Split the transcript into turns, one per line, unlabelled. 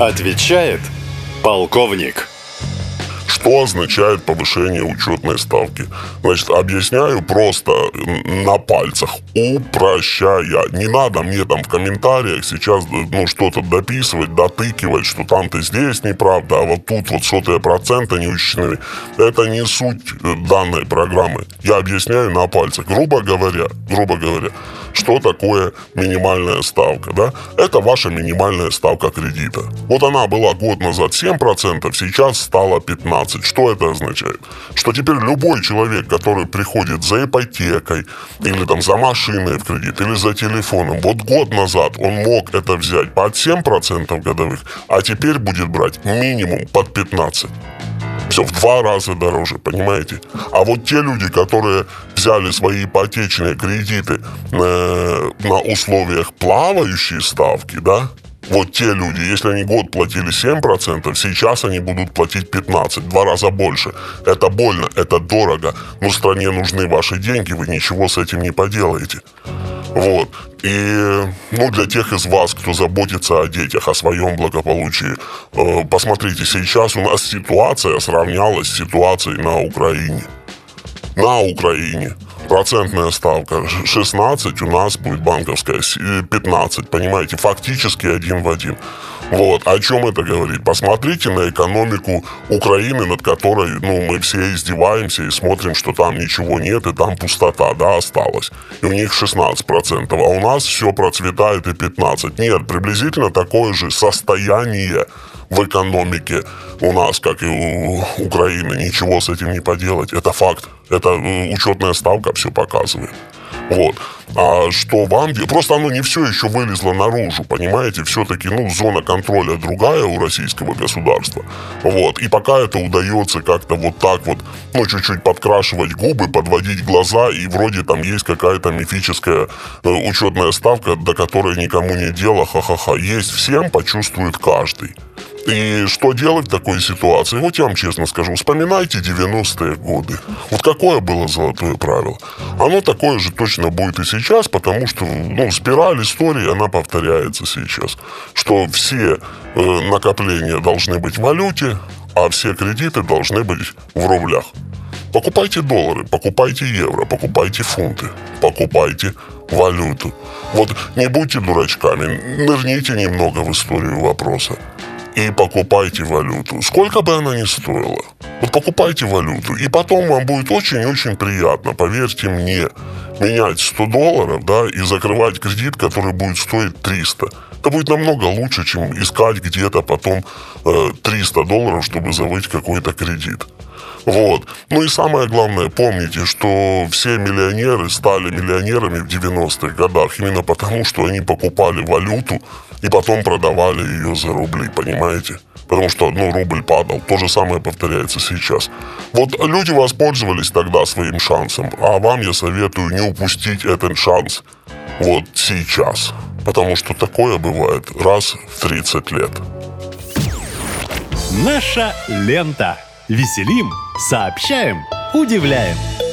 Отвечает полковник.
Что означает повышение учетной ставки? Значит, объясняю просто на пальцах, упрощая. Не надо мне там в комментариях сейчас ну, что-то дописывать, дотыкивать, что там ты здесь неправда, а вот тут вот сотые процента не учтены. Это не суть э, данной программы. Я объясняю на пальцах. Грубо говоря, грубо говоря, что такое минимальная ставка, да? Это ваша минимальная ставка кредита. Вот она была год назад 7%, сейчас стала 15%. Что это означает? Что теперь любой человек, который приходит за ипотекой, или там за машиной в кредит, или за телефоном, вот год назад он мог это взять под 7% годовых, а теперь будет брать минимум под 15% все в два раза дороже, понимаете? А вот те люди, которые взяли свои ипотечные кредиты э, на условиях плавающей ставки, да, вот те люди, если они год платили 7%, сейчас они будут платить 15%, два раза больше. Это больно, это дорого, но стране нужны ваши деньги, вы ничего с этим не поделаете. Вот. И ну, для тех из вас, кто заботится о детях, о своем благополучии, э, посмотрите, сейчас у нас ситуация сравнялась с ситуацией на Украине. На Украине процентная ставка 16, у нас будет банковская 15, понимаете, фактически один в один. Вот. О чем это говорит? Посмотрите на экономику Украины, над которой ну, мы все издеваемся и смотрим, что там ничего нет, и там пустота, да, осталась. И у них 16%, а у нас все процветает и 15%. Нет, приблизительно такое же состояние в экономике у нас, как и у Украины. Ничего с этим не поделать. Это факт. Это учетная ставка все показывает. Вот. А что вам делать? Просто оно не все еще вылезло наружу, понимаете? Все-таки, ну, зона контроля другая у российского государства. Вот. И пока это удается как-то вот так вот, ну, чуть-чуть подкрашивать губы, подводить глаза, и вроде там есть какая-то мифическая э, учетная ставка, до которой никому не дело, ха-ха-ха. Есть всем, почувствует каждый. И что делать в такой ситуации? Вот я вам честно скажу, вспоминайте 90-е годы. Вот какое было золотое правило? Оно такое же точно будет и сейчас, потому что ну, спираль истории, она повторяется сейчас. Что все э, накопления должны быть в валюте, а все кредиты должны быть в рублях. Покупайте доллары, покупайте евро, покупайте фунты, покупайте валюту. Вот не будьте дурачками, нырните немного в историю вопроса и покупайте валюту. Сколько бы она ни стоила. Вот покупайте валюту, и потом вам будет очень-очень приятно, поверьте мне, менять 100 долларов, да, и закрывать кредит, который будет стоить 300. Это будет намного лучше, чем искать где-то потом э, 300 долларов, чтобы завыть какой-то кредит. Вот. Ну и самое главное, помните, что все миллионеры стали миллионерами в 90-х годах именно потому, что они покупали валюту и потом продавали ее за рубли, понимаете? Потому что, ну, рубль падал. То же самое повторяется сейчас. Вот люди воспользовались тогда своим шансом, а вам я советую не упустить этот шанс вот сейчас. Потому что такое бывает раз в 30 лет.
Наша лента. Веселим, сообщаем, удивляем.